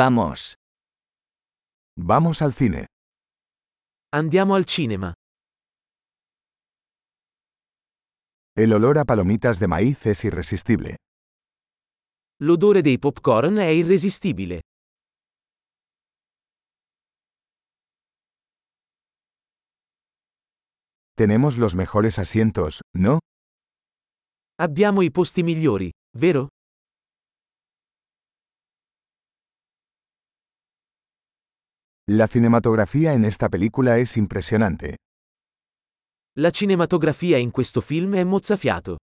Vamos. Vamos al cine. Andiamo al cinema. El olor a palomitas de maíz es irresistible. L'odore dei popcorn è irresistibile. Tenemos los mejores asientos, ¿no? Abbiamo i posti migliori, vero? La cinematografía en esta película es impresionante. La cinematografia in questo film è mozzafiato.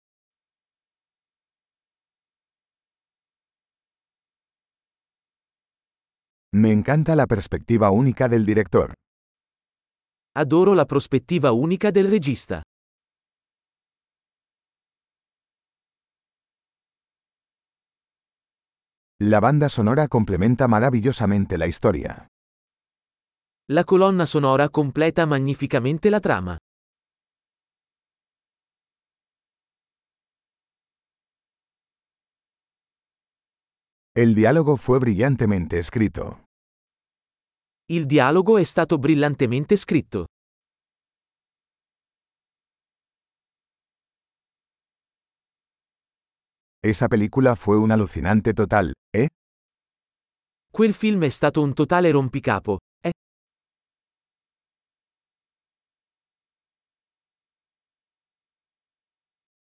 Me encanta la perspectiva única del director. Adoro la prospettiva unica del regista. La banda sonora complementa maravillosamente la historia. La colonna sonora completa magnificamente la trama. El diálogo fue brillantemente escrito. Il dialogo è stato brillantemente scritto. Esa película fue un alucinante total, ¿eh? Quel film è stato un totale rompicapo,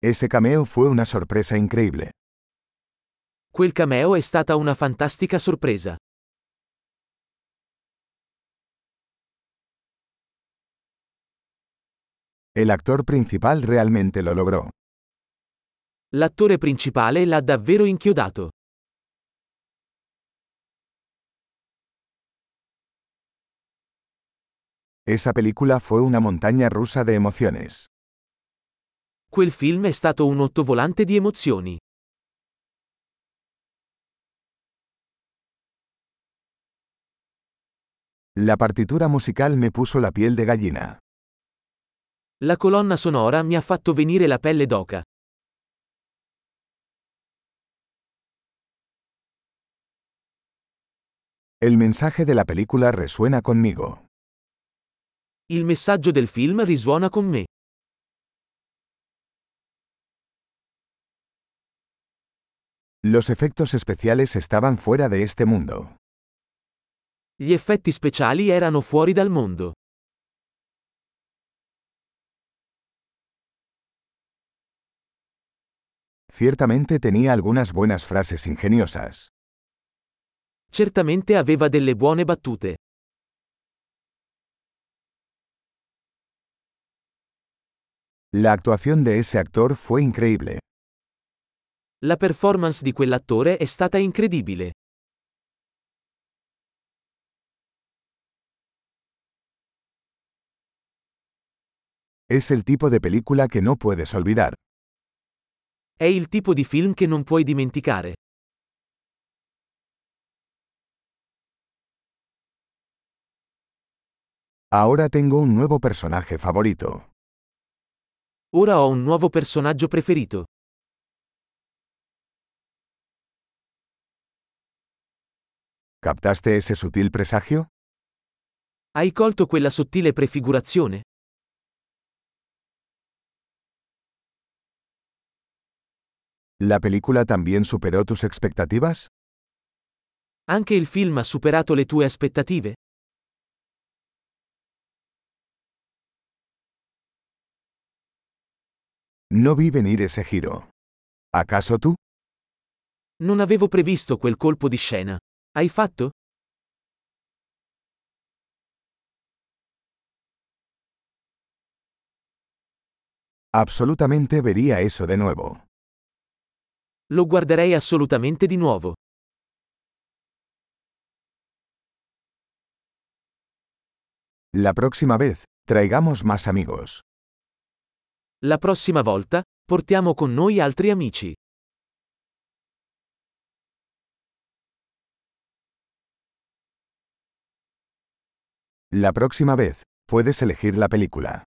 Ese cameo fue una sorpresa increíble. Quel cameo è stata una fantastica sorpresa. El actor principal realmente lo logró. L'attore principale l'ha davvero inchiodato. Esa película fue una montaña rusa de emociones. Quel film è stato un ottovolante di emozioni. La partitura musical me puso la piel de gallina. La colonna sonora mi ha fatto venire la pelle d'oca. El mensaje de la película resuena conmigo. Il messaggio del film risuona con me. Los efectos especiales estaban fuera de este mundo. Gli effetti speciali erano fuori dal mondo. Ciertamente tenía algunas buenas frases ingeniosas. Certamente aveva delle buone battute. La actuación de ese actor fue increíble. La performance di quell'attore è stata incredibile. Es el tipo de película que no puedes olvidar. È il tipo di film che non puoi dimenticare. Ahora tengo un nuevo personaje favorito. Ora ho un nuovo personaggio preferito. ¿Captaste ese sutil presagio? Hai colto quella sottile prefigurazione? ¿La película también superó tus expectativas? Anche il film ha superato le tue aspettative? No vi venir ese giro. ¿Acaso tú? Non avevo previsto quel colpo di scena. Hai fatto? Absolutamente vería eso de nuevo. Lo guarderei assolutamente di nuovo. La próxima vez, traigamos más amigos. La prossima volta, portiamo con noi altri amici. La próxima vez, puedes elegir la película.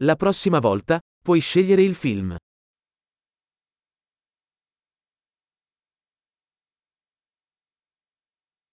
La prossima volta, puoi scegliere il film.